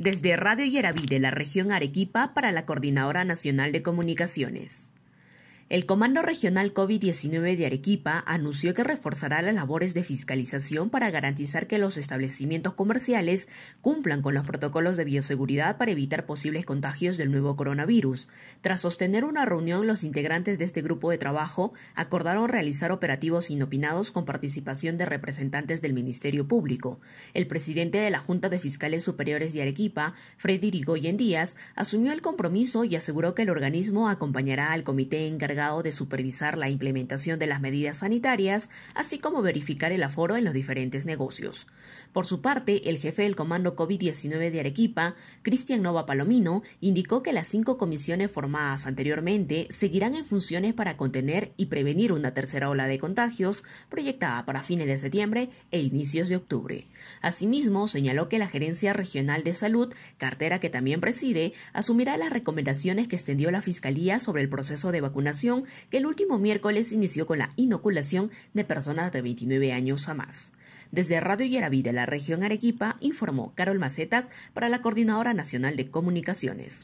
Desde Radio Yeraví de la región Arequipa para la Coordinadora Nacional de Comunicaciones. El Comando Regional COVID-19 de Arequipa anunció que reforzará las labores de fiscalización para garantizar que los establecimientos comerciales cumplan con los protocolos de bioseguridad para evitar posibles contagios del nuevo coronavirus. Tras sostener una reunión, los integrantes de este grupo de trabajo acordaron realizar operativos inopinados con participación de representantes del Ministerio Público. El presidente de la Junta de Fiscales Superiores de Arequipa, Freddy Rigoyen Díaz, asumió el compromiso y aseguró que el organismo acompañará al comité encargado de supervisar la implementación de las medidas sanitarias, así como verificar el aforo en los diferentes negocios. Por su parte, el jefe del Comando COVID-19 de Arequipa, Cristian Nova Palomino, indicó que las cinco comisiones formadas anteriormente seguirán en funciones para contener y prevenir una tercera ola de contagios proyectada para fines de septiembre e inicios de octubre. Asimismo, señaló que la Gerencia Regional de Salud, cartera que también preside, asumirá las recomendaciones que extendió la Fiscalía sobre el proceso de vacunación que el último miércoles inició con la inoculación de personas de 29 años a más. Desde Radio Yeraví de la región Arequipa informó Carol Macetas para la Coordinadora Nacional de Comunicaciones.